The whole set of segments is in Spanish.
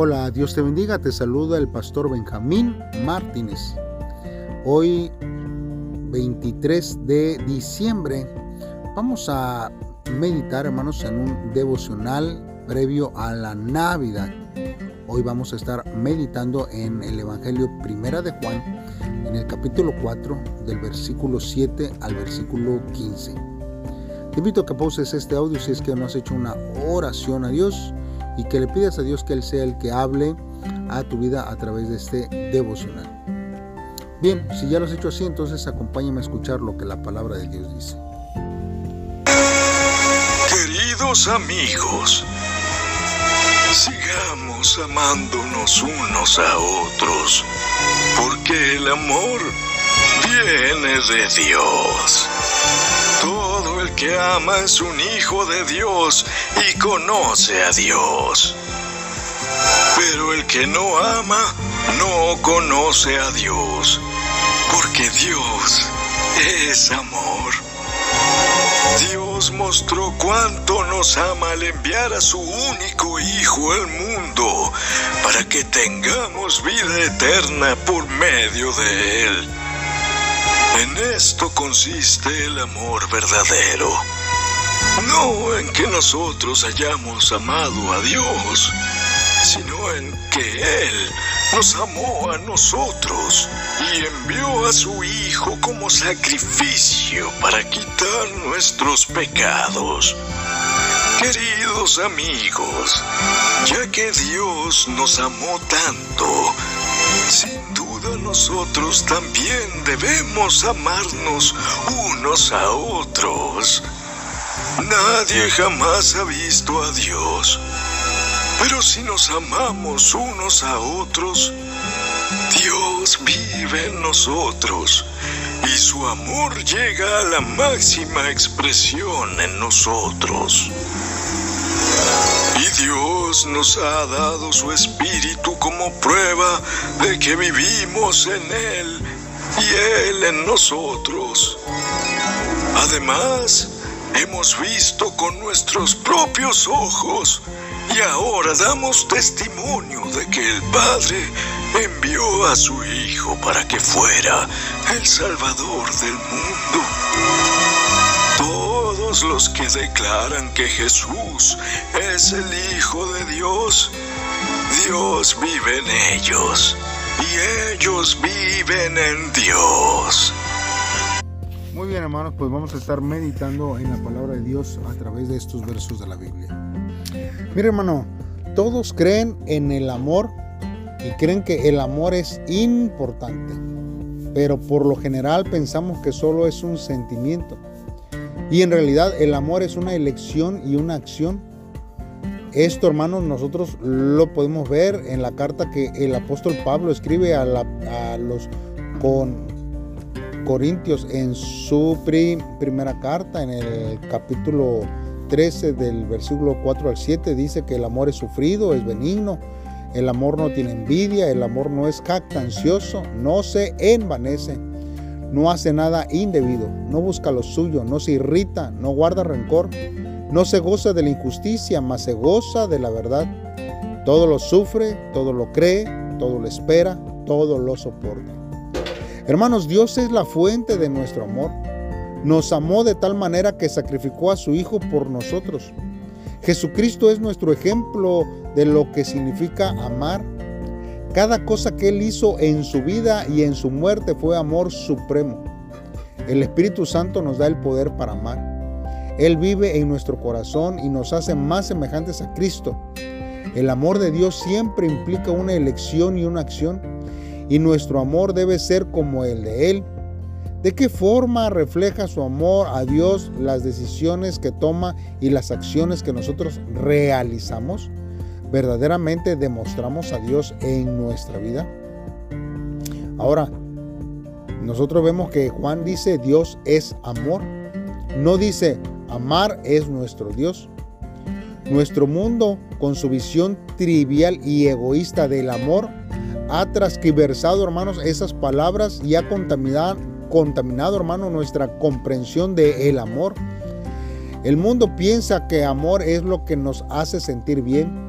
Hola, Dios te bendiga, te saluda el pastor Benjamín Martínez. Hoy, 23 de diciembre, vamos a meditar, hermanos, en un devocional previo a la Navidad. Hoy vamos a estar meditando en el Evangelio Primera de Juan, en el capítulo 4, del versículo 7 al versículo 15. Te invito a que pauses este audio si es que no has hecho una oración a Dios y que le pidas a Dios que Él sea el que hable a tu vida a través de este devocional. Bien, si ya lo has hecho así, entonces acompáñame a escuchar lo que la palabra de Dios dice. Queridos amigos, sigamos amándonos unos a otros, porque el amor viene de Dios. Todo el que ama es un hijo de Dios y conoce a Dios. Pero el que no ama no conoce a Dios, porque Dios es amor. Dios mostró cuánto nos ama al enviar a su único Hijo al mundo, para que tengamos vida eterna por medio de Él. En esto consiste el amor verdadero. No en que nosotros hayamos amado a Dios, sino en que Él nos amó a nosotros y envió a su Hijo como sacrificio para quitar nuestros pecados. Queridos amigos, ya que Dios nos amó tanto, sin duda nosotros también debemos amarnos unos a otros. Nadie jamás ha visto a Dios, pero si nos amamos unos a otros, Dios vive en nosotros y su amor llega a la máxima expresión en nosotros. Y Dios nos ha dado su Espíritu como prueba de que vivimos en Él y Él en nosotros. Además, hemos visto con nuestros propios ojos y ahora damos testimonio de que el Padre envió a su Hijo para que fuera el Salvador del mundo. Los que declaran que Jesús es el Hijo de Dios, Dios vive en ellos y ellos viven en Dios. Muy bien hermanos, pues vamos a estar meditando en la palabra de Dios a través de estos versos de la Biblia. Mira hermano, todos creen en el amor y creen que el amor es importante, pero por lo general pensamos que solo es un sentimiento. Y en realidad el amor es una elección y una acción. Esto, hermanos, nosotros lo podemos ver en la carta que el apóstol Pablo escribe a, los con Corintios en su primera carta, en el capítulo 13 del versículo 4 al 7, dice que el amor es sufrido, es benigno, el amor no tiene envidia, el amor no es jactancioso, no se envanece, no hace nada indebido, no busca lo suyo, no se irrita, no guarda rencor, no se goza de la injusticia, mas se goza de la verdad. Todo lo sufre, todo lo cree, todo lo espera, todo lo soporta. Hermanos, Dios es la fuente de nuestro amor. Nos amó de tal manera que sacrificó a su Hijo por nosotros. Jesucristo es nuestro ejemplo de lo que significa amar. Cada cosa que Él hizo en su vida y en su muerte fue amor supremo. El Espíritu Santo nos da el poder para amar. Él vive en nuestro corazón y nos hace más semejantes a Cristo. El amor de Dios siempre implica una elección y una acción y nuestro amor debe ser como el de Él. ¿De qué forma refleja su amor a Dios las decisiones que toma y las acciones que nosotros realizamos? ¿Verdaderamente demostramos a Dios en nuestra vida? Ahora, nosotros vemos que Juan dice Dios es amor. No dice amar es nuestro Dios. Nuestro mundo, con su visión trivial y egoísta del amor, ha transquiversado, hermanos, esas palabras y ha contaminado, contaminado, hermano, nuestra comprensión de el amor. El mundo piensa que amor es lo que nos hace sentir bien.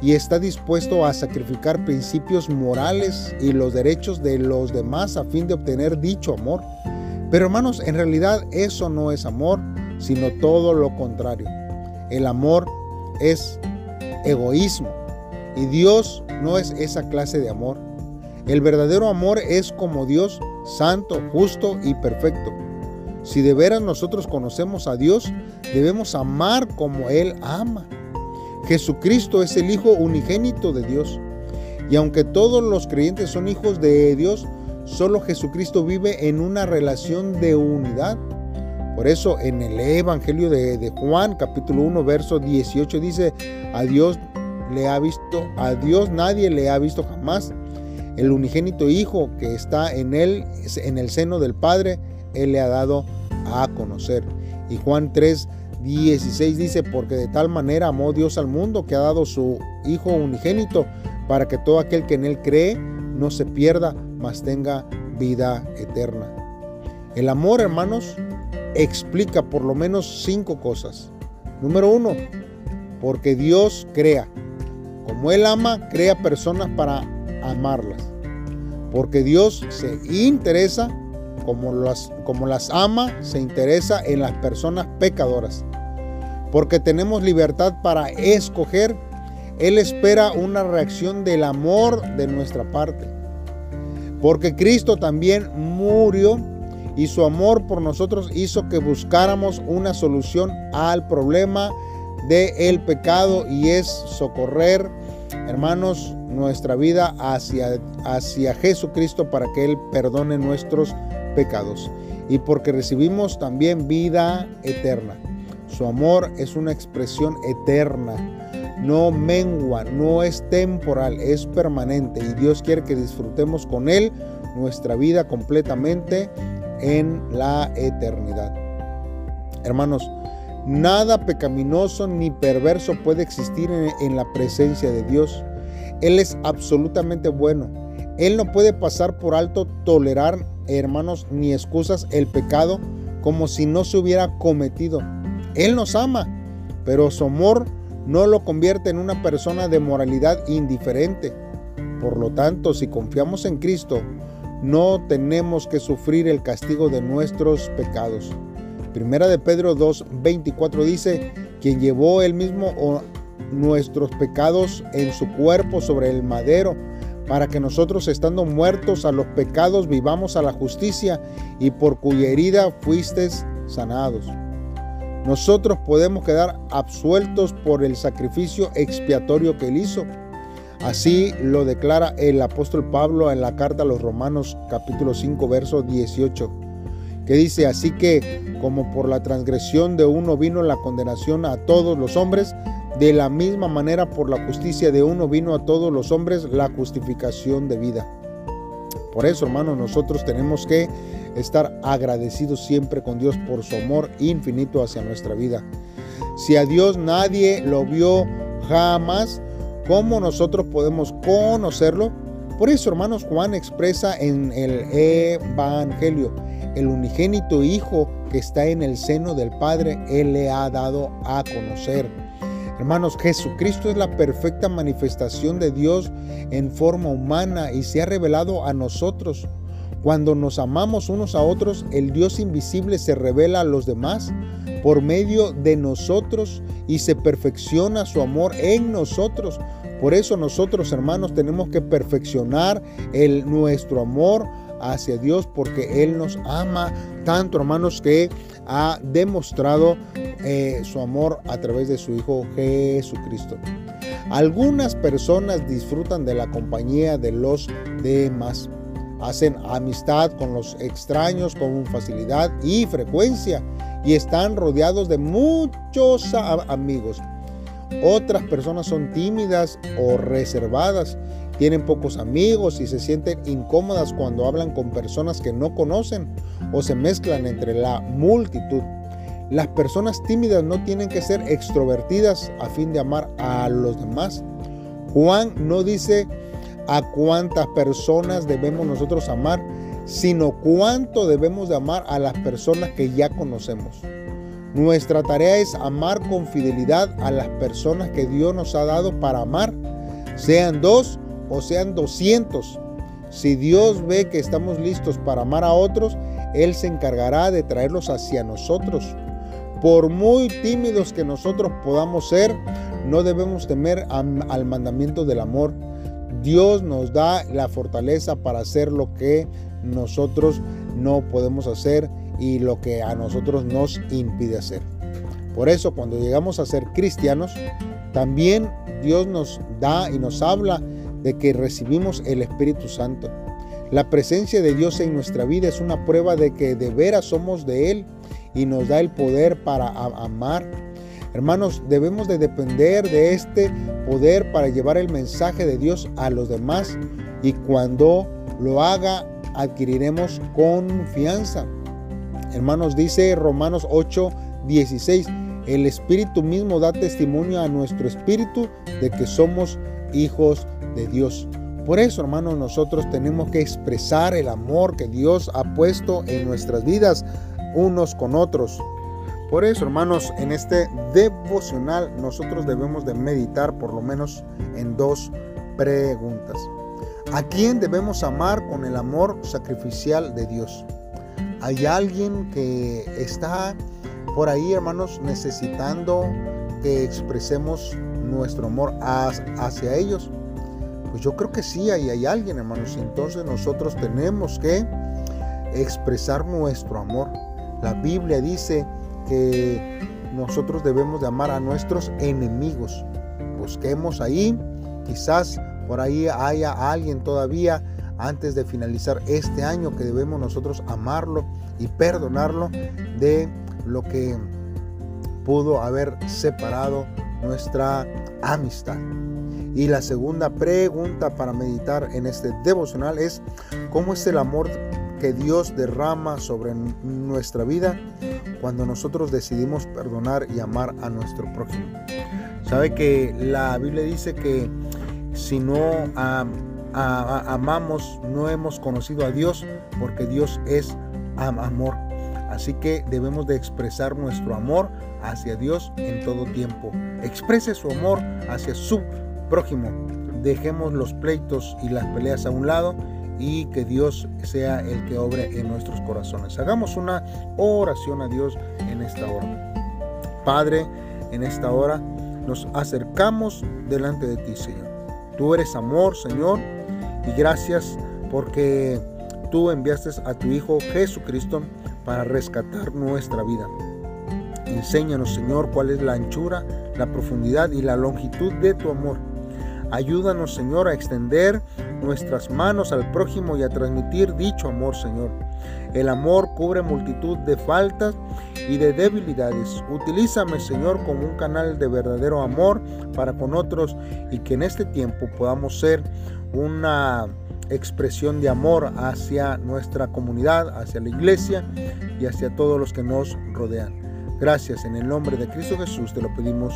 Y está dispuesto a sacrificar principios morales y los derechos de los demás a fin de obtener dicho amor. Pero hermanos, en realidad eso no es amor, sino todo lo contrario. El amor es egoísmo y Dios no es esa clase de amor. El verdadero amor es como Dios, santo, justo y perfecto. Si de veras nosotros conocemos a Dios, debemos amar como Él ama. Jesucristo es el Hijo unigénito de Dios. Y aunque todos los creyentes son hijos de Dios, solo Jesucristo vive en una relación de unidad. Por eso en el Evangelio de, Juan, capítulo 1, verso 18, dice, a Dios le ha visto, a Dios nadie le ha visto jamás. El unigénito Hijo que está en él, en el seno del Padre, Él le ha dado a conocer. Y Juan 3, 16 dice, porque de tal manera amó Dios al mundo que ha dado su Hijo unigénito, para que todo aquel que en Él cree no se pierda, mas tenga vida eterna. El amor, hermanos, explica por lo menos cinco cosas. Número uno, porque Dios crea. Como Él ama, crea personas para amarlas. Porque Dios se interesa como las, como las ama, se interesa en las personas pecadoras. Porque tenemos libertad para escoger, Él espera una reacción del amor de nuestra parte. Porque Cristo también murió y su amor por nosotros hizo que buscáramos una solución al problema del el pecado y es socorrer, hermanos, nuestra vida hacia, hacia Jesucristo para que Él perdone nuestros pecados y porque recibimos también vida eterna. Su amor es una expresión eterna, no mengua, no es temporal, es permanente y Dios quiere que disfrutemos con Él nuestra vida completamente en la eternidad. Hermanos, nada pecaminoso ni perverso puede existir en, la presencia de Dios. Él es absolutamente bueno. Él no puede pasar por alto tolerar hermanos, ni excusas el pecado como si no se hubiera cometido. Él nos ama, pero su amor no lo convierte en una persona de moralidad indiferente. Por lo tanto, si confiamos en Cristo, no tenemos que sufrir el castigo de nuestros pecados. Primera de Pedro 2:24 dice, quien llevó él mismo nuestros pecados en su cuerpo sobre el madero para que nosotros estando muertos a los pecados vivamos a la justicia y por cuya herida fuisteis sanados. Nosotros podemos quedar absueltos por el sacrificio expiatorio que él hizo. Así lo declara el apóstol Pablo en la carta a los Romanos capítulo 5 verso 18, que dice, así que como por la transgresión de uno vino la condenación a todos los hombres, de la misma manera, por la justicia de uno vino a todos los hombres la justificación de vida. Por eso, hermanos, nosotros tenemos que estar agradecidos siempre con Dios por su amor infinito hacia nuestra vida. Si a Dios nadie lo vio jamás, ¿cómo nosotros podemos conocerlo? Por eso, hermanos, Juan expresa en el Evangelio, el unigénito Hijo que está en el seno del Padre, Él le ha dado a conocer. Hermanos, Jesucristo es la perfecta manifestación de Dios en forma humana y se ha revelado a nosotros. Cuando nos amamos unos a otros, el Dios invisible se revela a los demás por medio de nosotros y se perfecciona su amor en nosotros. Por eso nosotros, hermanos, tenemos que perfeccionar el, nuestro amor hacia Dios porque Él nos ama tanto, hermanos, que ha demostrado eh, su amor a través de su Hijo Jesucristo. Algunas personas disfrutan de la compañía de los demás. Hacen amistad con los extraños con facilidad y frecuencia y están rodeados de muchos amigos. Otras personas son tímidas o reservadas, tienen pocos amigos y se sienten incómodas cuando hablan con personas que no conocen o se mezclan entre la multitud. Las personas tímidas no tienen que ser extrovertidas a fin de amar a los demás. Juan no dice a cuántas personas debemos nosotros amar, sino cuánto debemos de amar a las personas que ya conocemos. Nuestra tarea es amar con fidelidad a las personas que Dios nos ha dado para amar sean dos o sean doscientos. Si Dios ve que estamos listos para amar a otros, Él se encargará de traerlos hacia nosotros. Por muy tímidos que nosotros podamos ser, no debemos temer al mandamiento del amor. Dios nos da la fortaleza para hacer lo que nosotros no podemos hacer y lo que a nosotros nos impide hacer. Por eso cuando llegamos a ser cristianos, también Dios nos da y nos habla de que recibimos el Espíritu Santo. La presencia de Dios en nuestra vida es una prueba de que de veras somos de Él y nos da el poder para amar. Hermanos, debemos de depender de este poder para llevar el mensaje de Dios a los demás y cuando lo haga adquiriremos confianza. Hermanos, dice Romanos 8, 16, el Espíritu mismo da testimonio a nuestro espíritu de que somos hijos de Dios. Por eso, hermanos, nosotros tenemos que expresar el amor que Dios ha puesto en nuestras vidas unos con otros. Por eso, hermanos, en este devocional nosotros debemos de meditar por lo menos en dos preguntas. ¿A quién debemos amar con el amor sacrificial de Dios? ¿Hay alguien que está por ahí, hermanos, necesitando que expresemos nuestro amor hacia ellos? Pues yo creo que sí, ahí hay alguien, hermanos. Entonces nosotros tenemos que expresar nuestro amor. La Biblia dice que nosotros debemos de amar a nuestros enemigos. Busquemos ahí, quizás por ahí haya alguien todavía antes de finalizar este año que debemos nosotros amarlo y perdonarlo de lo que pudo haber separado nuestra amistad. Y la segunda pregunta para meditar en este devocional es, ¿cómo es el amor que Dios derrama sobre nuestra vida cuando nosotros decidimos perdonar y amar a nuestro prójimo? Sabe que la Biblia dice que si no amamos, no hemos conocido a Dios, porque Dios es amor. Así que debemos de expresar nuestro amor hacia Dios en todo tiempo. Exprese su amor hacia su prójimo. Dejemos los pleitos y las peleas a un lado y que Dios sea el que obre en nuestros corazones. Hagamos una oración a Dios en esta hora. Padre, en esta hora nos acercamos delante de ti, Señor. Tú eres amor, Señor, y gracias porque tú enviaste a tu Hijo Jesucristo para rescatar nuestra vida. Enséñanos, Señor, cuál es la anchura, la profundidad y la longitud de tu amor. Ayúdanos, Señor, a extender nuestras manos al prójimo y a transmitir dicho amor, Señor. El amor cubre multitud de faltas y de debilidades. Utilízame, Señor, como un canal de verdadero amor para con otros y que en este tiempo podamos ser una expresión de amor hacia nuestra comunidad, hacia la iglesia y hacia todos los que nos rodean. Gracias, en el nombre de Cristo Jesús te lo pedimos.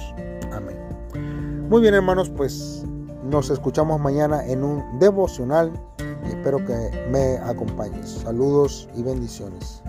Amén. Muy bien hermanos, pues nos escuchamos mañana en un devocional y espero que me acompañes. Saludos y bendiciones.